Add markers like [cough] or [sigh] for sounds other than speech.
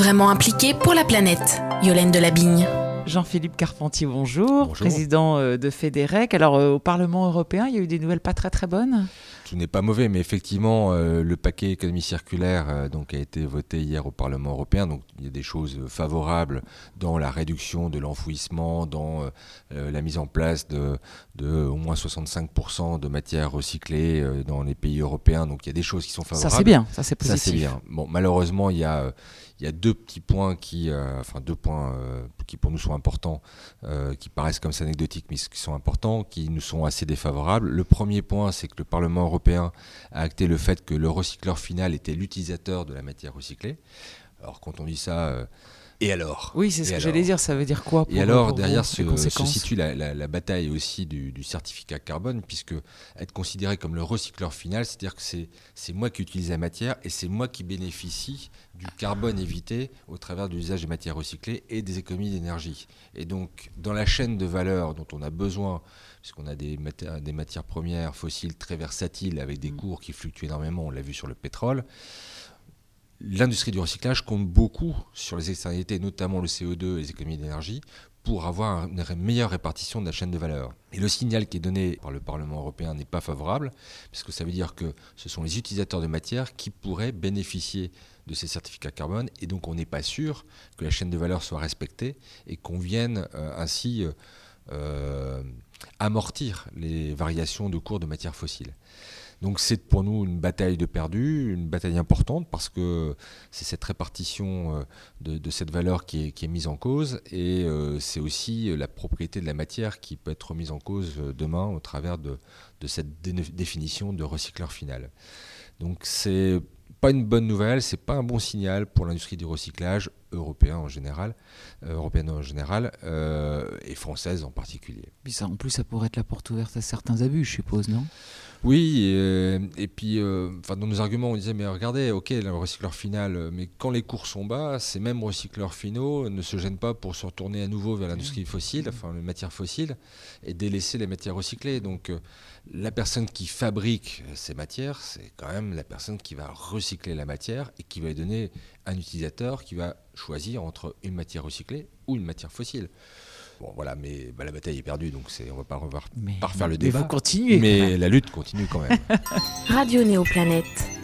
vraiment impliqués pour la planète. Yolaine Delabigne. Jean-Philippe Carpentier, bonjour, président euh, de FEDEREC. Alors, euh, au Parlement européen, il y a eu des nouvelles pas très très bonnes? Tout n'est pas mauvais, mais effectivement, euh, le paquet économie circulaire donc, a été voté hier au Parlement européen. Donc, il y a des choses favorables dans la réduction de l'enfouissement, dans la mise en place de, de au moins 65% de matières recyclées dans les pays européens. Donc, il y a des choses qui sont favorables. Ça, c'est bien, ça, c'est positif. Ça, c'est bien. Bon, malheureusement, il y a il y a deux petits points qui, euh, enfin deux points euh, qui pour nous sont importants, euh, qui paraissent comme anecdotiques, mais qui sont importants, qui nous sont assez défavorables. Le premier point, c'est que le Parlement européen a acté le fait que le recycleur final était l'utilisateur de la matière recyclée. Alors quand on dit ça et alors Oui, c'est ce que j'allais dire. Ça veut dire quoi pour, Et alors, derrière se, situe la, bataille aussi du, certificat carbone, puisque être considéré comme le recycleur final, c'est-à-dire que c'est moi qui utilise la matière et c'est moi qui bénéficie du carbone évité au travers de l'usage des matières recyclées et des économies d'énergie. Et donc, dans la chaîne de valeur dont on a besoin, puisqu'on a des, matières, des matières premières fossiles très versatiles avec des mm. cours qui fluctuent énormément, on l'a vu sur le pétrole, l'industrie du recyclage compte beaucoup sur les externalités, notamment le CO2 et les économies d'énergie, pour avoir une meilleure répartition de la chaîne de valeur. Et le signal qui est donné par le Parlement européen n'est pas favorable, puisque ça veut dire que ce sont les utilisateurs de matière qui pourraient bénéficier de ces certificats carbone, et donc on n'est pas sûr que la chaîne de valeur soit respectée et qu'on vienne euh, ainsi euh, euh, amortir les variations de cours de matières fossiles. Donc c'est pour nous une bataille de perdu, une bataille importante parce que c'est cette répartition euh, de, cette valeur qui est, mise en cause et euh, c'est aussi la propriété de la matière qui peut être mise en cause euh, demain au travers de, cette définition de recycleur final. Donc c'est pas une bonne nouvelle, c'est pas un bon signal pour l'industrie du recyclage européen en général, européenne en général et française en particulier. En plus, ça pourrait être la porte ouverte à certains abus, je suppose, non? Oui, et, puis euh, dans nos arguments, on disait, mais regardez, ok, le recycleur final, euh, mais quand les cours sont bas, ces mêmes recycleurs finaux ne se gênent pas pour se retourner à nouveau vers l'industrie fossile, enfin les matières fossiles, et délaisser les matières recyclées. Donc euh, la personne qui fabrique ces matières, c'est quand même la personne qui va recycler la matière et qui va donner un utilisateur qui va choisir entre une matière recyclée ou une matière fossile. Bon, voilà, mais bah, la bataille est perdue, donc on ne va pas, revoir, mais, pas refaire le débat. Mais, continuer, mais la lutte continue quand même. [laughs] Radio Néoplanète.